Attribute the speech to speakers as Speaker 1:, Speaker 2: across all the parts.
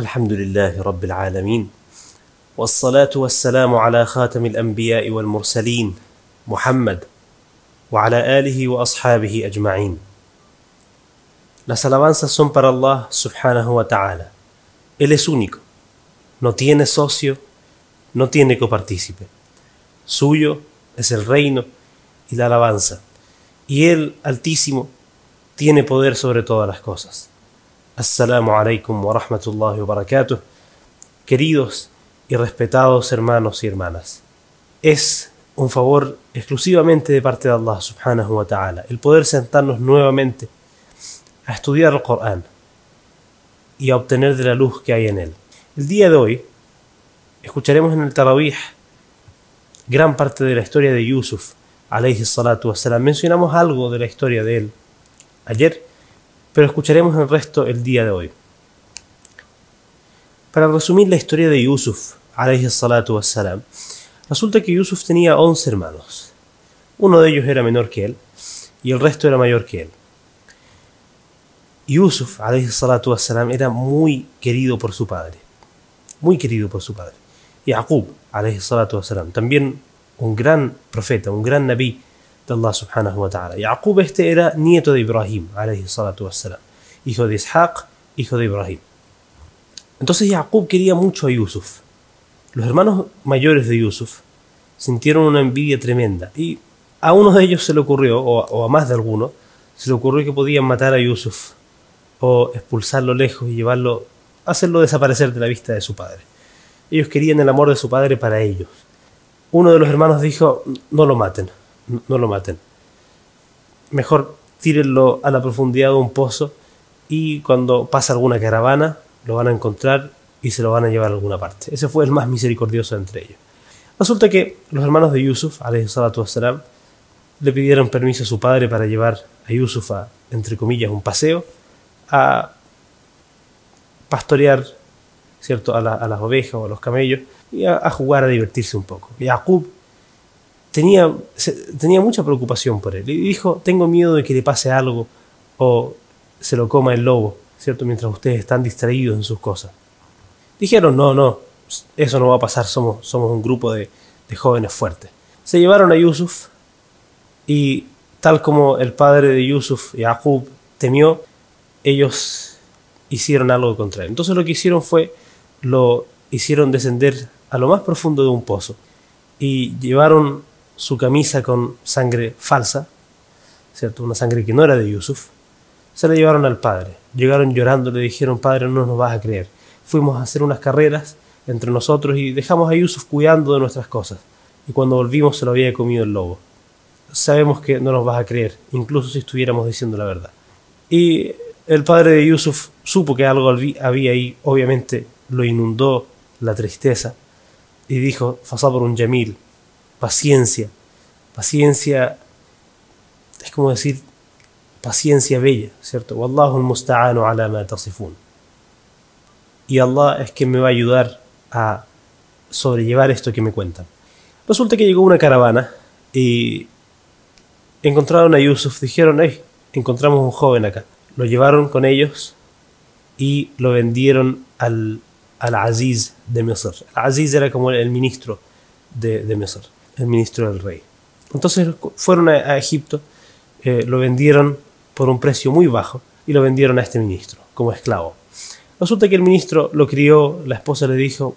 Speaker 1: الحمد لله رب العالمين والصلاة والسلام على خاتم الأنبياء والمرسلين محمد وعلى آله وأصحابه أجمعين Las alabanzas son para Allah subhanahu wa ta'ala. Él es único, no tiene socio, no tiene copartícipe. Suyo es el reino y la alabanza. Y Él, Altísimo, tiene poder sobre todas las cosas. Assalamu alaikum wa rahmatullahi wa barakatuh. Queridos y respetados hermanos y hermanas. Es un favor exclusivamente de parte de Allah subhanahu wa ta'ala el poder sentarnos nuevamente a estudiar el Corán y a obtener de la luz que hay en él. El día de hoy escucharemos en el Tarawih gran parte de la historia de Yusuf, alayhi salatu wassalam. Mencionamos algo de la historia de él ayer, pero escucharemos el resto el día de hoy. Para resumir la historia de Yusuf, wassalam, resulta que Yusuf tenía 11 hermanos. Uno de ellos era menor que él y el resto era mayor que él. Yusuf, wassalam, era muy querido por su padre. Muy querido por su padre. Yaqub, salatu también un gran profeta, un gran nabí de Allah wa ta'ala. Yaqub este era nieto de Ibrahim, alayhi salatu wassalam. Hijo de Ishaq, hijo de Ibrahim. Entonces Yaqub quería mucho a Yusuf. Los hermanos mayores de Yusuf sintieron una envidia tremenda y a uno de ellos se le ocurrió, o, o a más de alguno, se le ocurrió que podían matar a Yusuf o expulsarlo lejos y llevarlo, hacerlo desaparecer de la vista de su padre. Ellos querían el amor de su padre para ellos. Uno de los hermanos dijo, no lo maten, no lo maten. Mejor tírenlo a la profundidad de un pozo y cuando pasa alguna caravana lo van a encontrar y se lo van a llevar a alguna parte. Ese fue el más misericordioso entre ellos. Resulta que los hermanos de Yusuf, wassalam, le pidieron permiso a su padre para llevar a Yusuf a, entre comillas, un paseo a pastorear ¿cierto? A, la, a, las ovejas o a los camellos y a, jugar, a divertirse un poco. Y Jacob tenía, tenía mucha preocupación por él y dijo, tengo miedo de que le pase algo o se lo coma el lobo, ¿cierto? Mientras ustedes están distraídos en sus cosas. Dijeron, no, no, eso no va a pasar, somos, somos un grupo de, de jóvenes fuertes. Se llevaron a Yusuf y tal como el padre de Yusuf, Jacob, temió, ellos hicieron algo contra él. Entonces lo que hicieron fue, lo hicieron descender a lo más profundo de un pozo y llevaron su camisa con sangre falsa, ¿cierto? Una sangre que no era de Yusuf. Se la llevaron al padre. Llegaron llorando, le dijeron, padre, no nos vas a creer. Fuimos a hacer unas carreras entre nosotros y dejamos a Yusuf cuidando de nuestras cosas. Y cuando volvimos se lo había comido el lobo. Sabemos que no nos vas a creer, incluso si estuviéramos diciendo la verdad. Y el padre de Yusuf supo que algo había ahí, obviamente lo inundó la tristeza y dijo, un Yamil, paciencia, paciencia, es como decir, paciencia bella, ¿cierto? Wallahu al-musta'anu ala ma tasifun. Y Allah es quien me va a ayudar a sobrellevar esto que me cuentan. Resulta que llegó una caravana y encontraron a Yusuf, dijeron, hey, encontramos un joven acá. Lo llevaron con ellos y lo vendieron al, al Aziz de Misr. El Aziz era como el ministro de, de Misr, el ministro del rey. Entonces fueron a, Egipto, eh, lo vendieron por un precio muy bajo y lo vendieron a este ministro como esclavo. Resulta que el ministro lo crió, la esposa le dijo,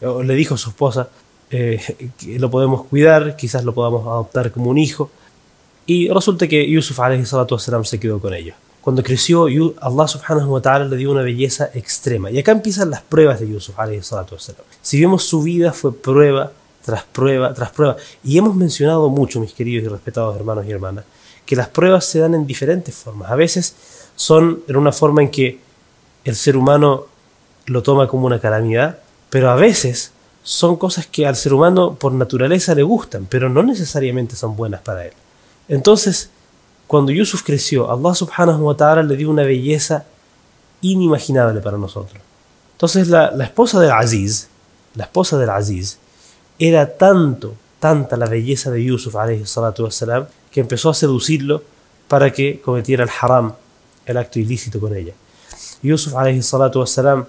Speaker 1: o le dijo a su esposa, eh, que lo podemos cuidar, quizás lo podamos adoptar como un hijo. Y resulta que Yusuf salam se quedó con ellos. Cuando creció, Allah subhanahu wa ta'ala le dio una belleza extrema. Y acá empiezan las pruebas de Yusuf salam. Si vemos su vida fue prueba tras prueba tras prueba. Y hemos mencionado mucho, mis queridos y respetados hermanos y hermanas, que las pruebas se dan en diferentes formas. A veces son en una forma en que el ser humano lo toma como una calamidad, pero a veces son cosas que al ser humano por naturaleza le gustan, pero no necesariamente son buenas para él. Entonces, cuando Yusuf creció, Allah subhanahu wa ta'ala le dio una belleza inimaginable para nosotros. Entonces la, la esposa del Aziz, la esposa del Aziz, era tanto, tanta la belleza de Yusuf wassalam, que empezó a seducirlo para que cometiera el haram, el acto ilícito con ella. Yusuf wassalam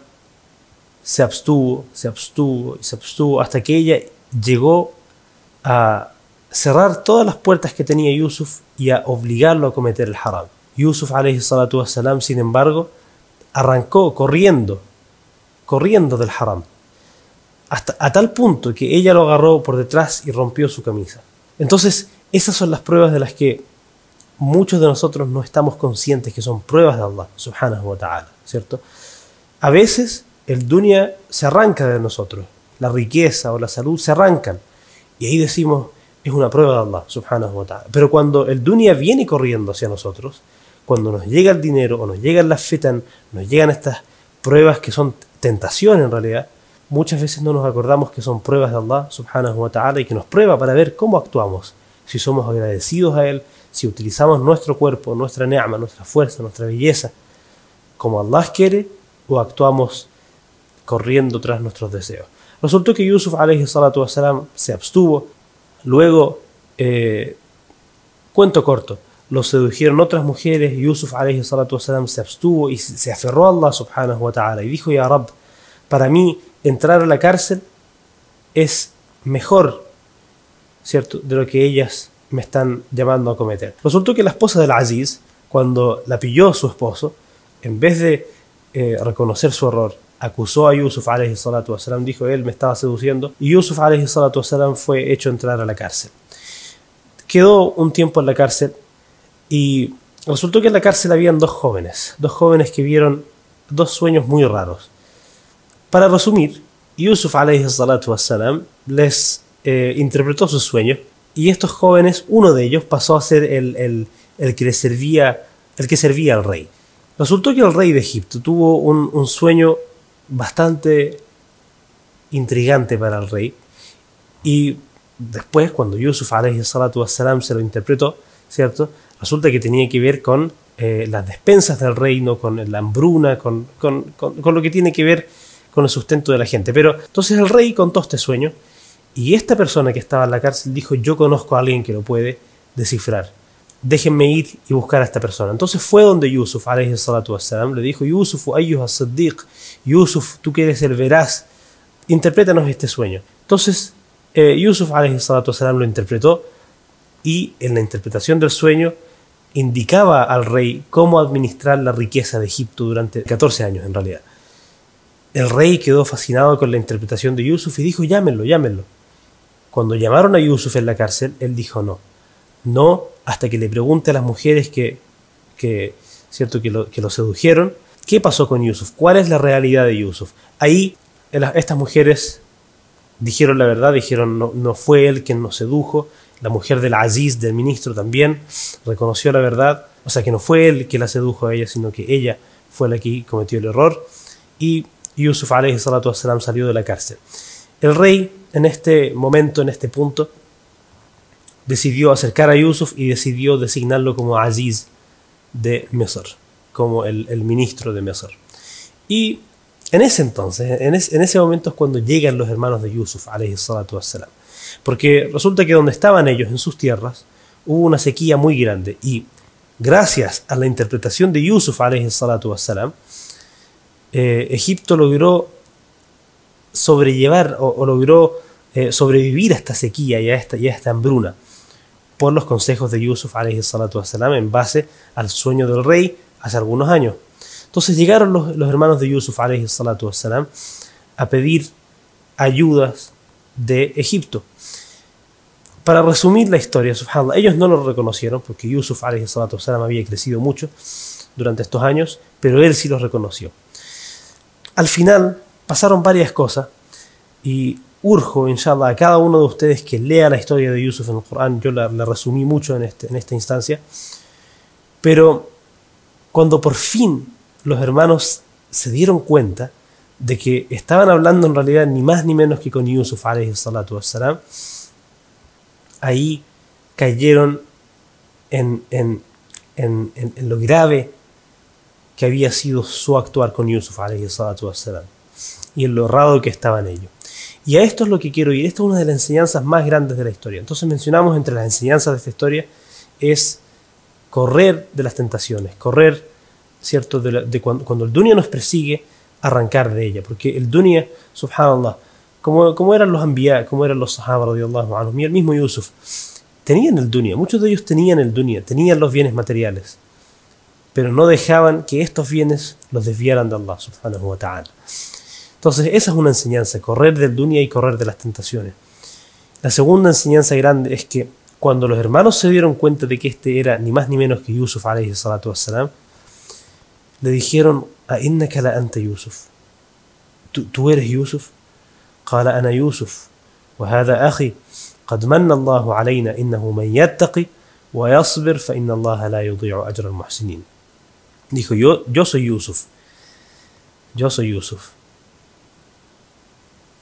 Speaker 1: se abstuvo, se abstuvo y se abstuvo hasta que ella llegó a cerrar todas las puertas que tenía Yusuf y a obligarlo a cometer el haram. Yusuf wassalam, sin embargo, arrancó corriendo, corriendo del haram, hasta a tal punto que ella lo agarró por detrás y rompió su camisa. Entonces, esas son las pruebas de las que muchos de nosotros no estamos conscientes que son pruebas de Allah, subhanahu wa ta'ala, ¿cierto? A veces el dunya se arranca de nosotros, la riqueza o la salud se arrancan, y ahí decimos, es una prueba de Allah, subhanahu wa ta'ala. Pero cuando el dunya viene corriendo hacia nosotros, cuando nos llega el dinero o nos llegan las fitan, nos llegan estas pruebas que son tentación en realidad, muchas veces no nos acordamos que son pruebas de Allah subhanahu wa ta'ala y que nos prueba para ver cómo actuamos, si somos agradecidos a Él, si utilizamos nuestro cuerpo, nuestra neama, nuestra fuerza, nuestra belleza, como Allah quiere, o actuamos corriendo tras nuestros deseos. Resultó que Yusuf se abstuvo, luego, eh, cuento corto, lo sedujeron otras mujeres, Yusuf se abstuvo y se aferró a Allah subhanahu wa ta'ala y dijo, Ya Rab, para mí entrar a la cárcel es mejor, ¿cierto?, de lo que ellas me están llamando a cometer. Resultó que la esposa del Aziz, cuando la pilló su esposo, en vez de eh, reconocer su error, acusó a Yusuf wasalam, dijo él me estaba seduciendo, y Yusuf wasalam, fue hecho entrar a la cárcel. Quedó un tiempo en la cárcel y resultó que en la cárcel habían dos jóvenes, dos jóvenes que vieron dos sueños muy raros. Para resumir, Yusuf wassalam, les eh, interpretó sus sueños y estos jóvenes, uno de ellos pasó a ser el, que le servía, el que servía al rey. Resultó que el rey de Egipto tuvo un, un sueño bastante intrigante para el rey y después cuando Yusuf wassalam, se lo interpretó, ¿cierto? resulta que tenía que ver con eh, las despensas del reino, con la hambruna, con, lo que tiene que ver con el sustento de la gente. Pero entonces el rey contó este sueño y esta persona que estaba en la cárcel dijo, yo conozco a alguien que lo puede descifrar. Déjenme ir y buscar a esta persona. Entonces fue donde Yusuf, wassalam, le dijo, Yusuf, ayyuha siddiq, Yusuf, tú que eres el veraz, interprétanos este sueño. Entonces eh, Yusuf, wassalam, lo interpretó y en la interpretación del sueño indicaba al rey cómo administrar la riqueza de Egipto durante 14 años en realidad. El rey quedó fascinado con la interpretación de Yusuf y dijo, llámenlo, llámenlo. Cuando llamaron a Yusuf en la cárcel, él dijo no. No hasta que le pregunte a las mujeres que, que, ¿cierto? que, lo, sedujeron, ¿qué pasó con Yusuf? ¿Cuál es la realidad de Yusuf? Ahí estas mujeres dijeron la verdad, dijeron no, no fue él quien nos sedujo, la mujer del Aziz, del ministro también, reconoció la verdad, o sea que no fue él que la sedujo a ella, sino que ella fue la que cometió el error, y Yusuf wassalam, salió de la cárcel. El rey, en este momento, en este punto, decidió acercar a Yusuf y decidió designarlo como Aziz de Mesor, como el, ministro de Mesor. Y en ese entonces, en, en, ese momento es cuando llegan los hermanos de Yusuf, wassalam. Porque resulta que donde estaban ellos, en sus tierras, hubo una sequía muy grande. Y gracias a la interpretación de Yusuf, wassalam, eh, Egipto logró sobrellevar o, logró eh, sobrevivir a esta sequía y a esta, hambruna por los consejos de Yusuf wassalam, en base al sueño del rey hace algunos años. Entonces llegaron los, hermanos de Yusuf wassalam, a pedir ayudas de Egipto. Para resumir la historia, ellos no lo reconocieron porque Yusuf salam había crecido mucho durante estos años, pero él sí los reconoció. Al final pasaron varias cosas y urjo, inshallah, a cada uno de ustedes que lea la historia de Yusuf en el Corán. Yo la, resumí mucho en, este, en esta instancia. Pero cuando por fin los hermanos se dieron cuenta de que estaban hablando en realidad ni más ni menos que con Yusuf wassalam, ahí cayeron en, en, en, en, lo grave que había sido su actuar con Yusuf y en lo que estaba en ello. Y a esto es lo que quiero ir. Esta es una de las enseñanzas más grandes de la historia. Entonces mencionamos entre las enseñanzas de esta historia es correr de las tentaciones, correr, ¿cierto? De, cuando, cuando, el dunya nos persigue, arrancar de ella, porque el dunya, subhanallah, como, como eran los anbiya, como eran los sahaba radiyallahu anhum, y el mismo Yusuf, tenían el dunya, muchos de ellos tenían el dunya, tenían los bienes materiales, pero no dejaban que estos bienes los desviaran de Allah subhanahu wa ta'ala. Entonces, esa es una enseñanza, correr del dunya y correr de las tentaciones. La segunda enseñanza grande es que cuando los hermanos se dieron cuenta de que este era ni más ni menos que Yusuf alayhi salatu wassalam, le dijeron, a innaka la anta Yusuf. ¿Tú, tú eres Yusuf? قال أنا يوسف وهذا أخي قد من الله علينا إنه من يتقي ويصبر فإن الله لا يضيع أجر المحسنين Dijo, yo, yo soy Yusuf. Yo soy Yusuf.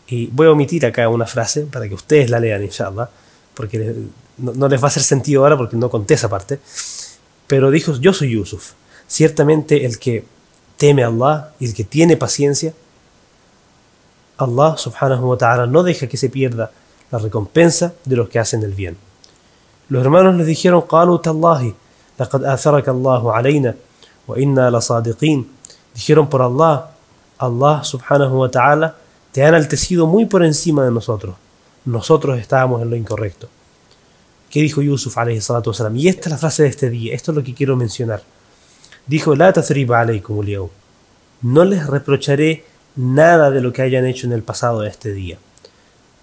Speaker 1: Y voy a omitir acá una frase para que ustedes la lean, inshallah, porque no, no, les va a hacer sentido ahora porque no conté esa parte. Pero dijo, yo soy Yusuf. Ciertamente el que teme a Allah y el que tiene paciencia, Allah subhanahu wa ta'ala no deja que se pierda la recompensa de los que hacen el bien. Los hermanos les dijeron, قالوا تالله لقد آثرك الله علينا وإنا لصادقين. Dijeron por Allah, Allah subhanahu wa ta'ala te ha enaltecido muy por encima de nosotros. Nosotros estábamos en lo incorrecto. ¿Qué dijo Yusuf alayhi salatu wasalam? Y esta es la frase de este día, esto es lo que quiero mencionar. Dijo, La tathriba alaykum al No les reprocharé nada de lo que hayan hecho en el pasado de este día.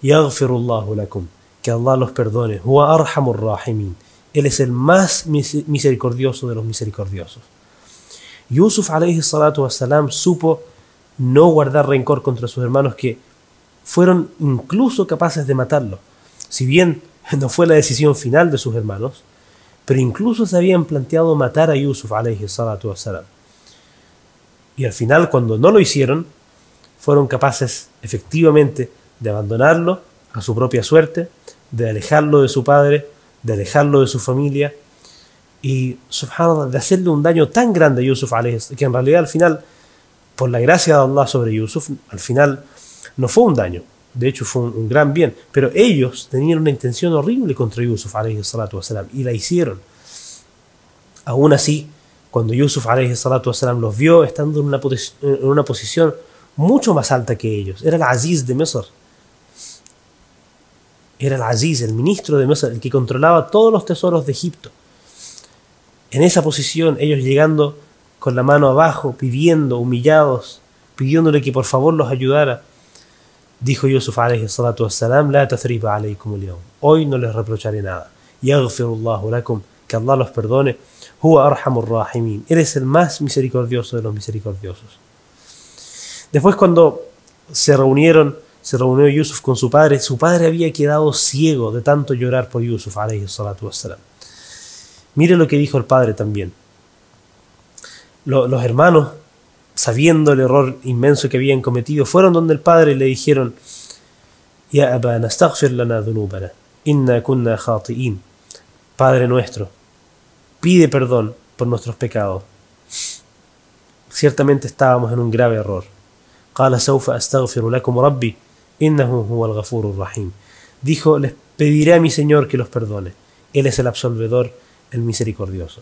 Speaker 1: Yaghfirullahu lakum. Que Allah los perdone. Huwa arhamur rahimin. Él es el más misericordioso de los misericordiosos. Yusuf alayhi salatu wasalam supo no guardar rencor contra sus hermanos que fueron incluso capaces de matarlo. Si bien no fue la decisión final de sus hermanos, pero incluso se habían planteado matar a Yusuf alayhi salatu wasalam. Y al final, cuando no lo hicieron, fueron capaces efectivamente de abandonarlo a su propia suerte, de alejarlo de su padre, de alejarlo de su familia y, subhanallah, de hacerle un daño tan grande a Yusuf que en realidad al final por la gracia de Allah sobre Yusuf, al final no fue un daño, de hecho fue un, gran bien, pero ellos tenían una intención horrible contra Yusuf y la hicieron. Aún así, cuando Yusuf wasalam, los vio estando en una, en una posición mucho más alta que ellos, era el Aziz de Misr. Era el Aziz, el ministro de Misr, el que controlaba todos los tesoros de Egipto. En esa posición, ellos llegando con la mano abajo, pidiendo, humillados, pidiéndole que por favor los ayudara. Dijo Yusuf alayhi salatu wassalam, La tathriba alaykum al Hoy no les reprocharé nada. Yaghfirullahu lakum, que Allah los perdone. Huwa arhamur rahimin. Él es el más misericordioso de los misericordiosos. Después cuando se reunieron, se reunió Yusuf con su padre, su padre había quedado ciego de tanto llorar por Yusuf alayhi salatu wassalam. Mire lo que dijo el padre también los hermanos, sabiendo el error inmenso que habían cometido, fueron donde el padre y le dijeron, Ya abana, lana dhunubana, inna kunna khati'in. Padre nuestro, pide perdón por nuestros pecados. Ciertamente estábamos en un grave error. قال سوف أستغفر لكم ربي إنه هو الغفور الرحيم. Dijo, les pediré a mi Señor que los perdone. Él es el absolvedor, el misericordioso.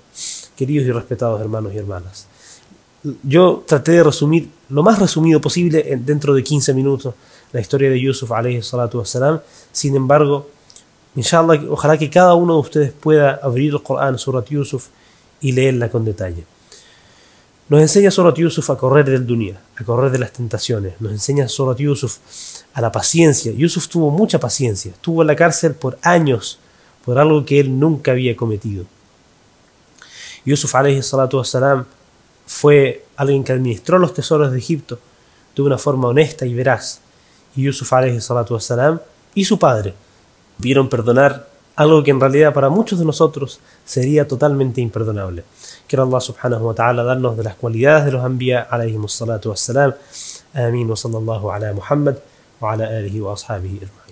Speaker 1: Queridos y respetados hermanos y hermanas, yo traté de resumir lo más resumido posible dentro de 15 minutos la historia de Yusuf alayhi salatu wassalam. Sin embargo, inshallah, ojalá que cada uno de ustedes pueda abrir el Corán, Surat Yusuf, y leerla con detalle. Nos enseña Surat Yusuf a correr del dunya, a correr de las tentaciones. Nos enseña Surat Yusuf a la paciencia. Yusuf tuvo mucha paciencia. Estuvo en la cárcel por años por algo que él nunca había cometido. Yusuf wassalam fue alguien que administró los tesoros de Egipto de una forma honesta y veraz. Y Yusuf wassalam, y su padre vieron perdonar algo que en realidad para muchos de nosotros sería totalmente imperdonable. Quiero Allah subhanahu wa ta'ala darnos de las cualidades de los anbiya alayhi salatu wassalam. Amin wa sallallahu ala Muhammad wa ala alihi wa ashabihi